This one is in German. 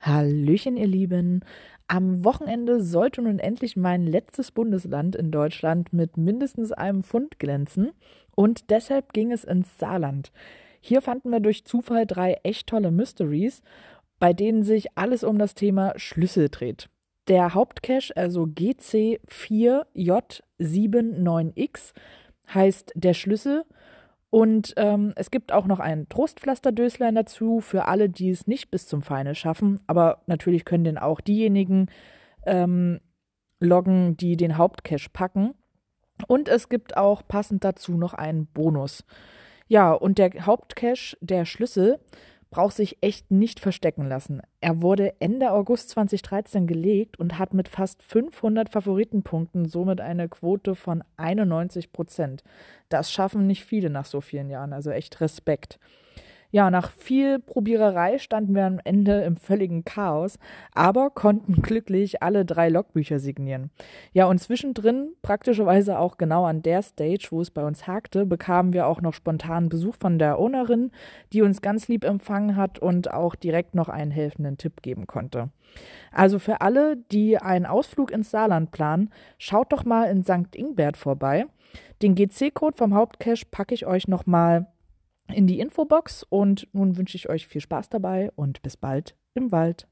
Hallöchen, ihr Lieben. Am Wochenende sollte nun endlich mein letztes Bundesland in Deutschland mit mindestens einem Pfund glänzen und deshalb ging es ins Saarland. Hier fanden wir durch Zufall drei echt tolle Mysteries, bei denen sich alles um das Thema Schlüssel dreht. Der Hauptcache, also GC4J79X, heißt der Schlüssel und ähm, es gibt auch noch ein Trostpflasterdöslein dazu für alle, die es nicht bis zum Final schaffen. Aber natürlich können den auch diejenigen ähm, loggen, die den Hauptcache packen. Und es gibt auch passend dazu noch einen Bonus. Ja, und der Hauptcache, der Schlüssel, braucht sich echt nicht verstecken lassen. Er wurde Ende August 2013 gelegt und hat mit fast 500 Favoritenpunkten somit eine Quote von 91 Prozent. Das schaffen nicht viele nach so vielen Jahren, also echt Respekt. Ja, nach viel Probiererei standen wir am Ende im völligen Chaos, aber konnten glücklich alle drei Logbücher signieren. Ja, und zwischendrin, praktischerweise auch genau an der Stage, wo es bei uns hakte, bekamen wir auch noch spontanen Besuch von der Ownerin, die uns ganz lieb empfangen hat und auch direkt noch einen helfenden Tipp geben konnte. Also für alle, die einen Ausflug ins Saarland planen, schaut doch mal in St. Ingbert vorbei. Den GC-Code vom Hauptcache packe ich euch nochmal in die Infobox und nun wünsche ich euch viel Spaß dabei und bis bald im Wald.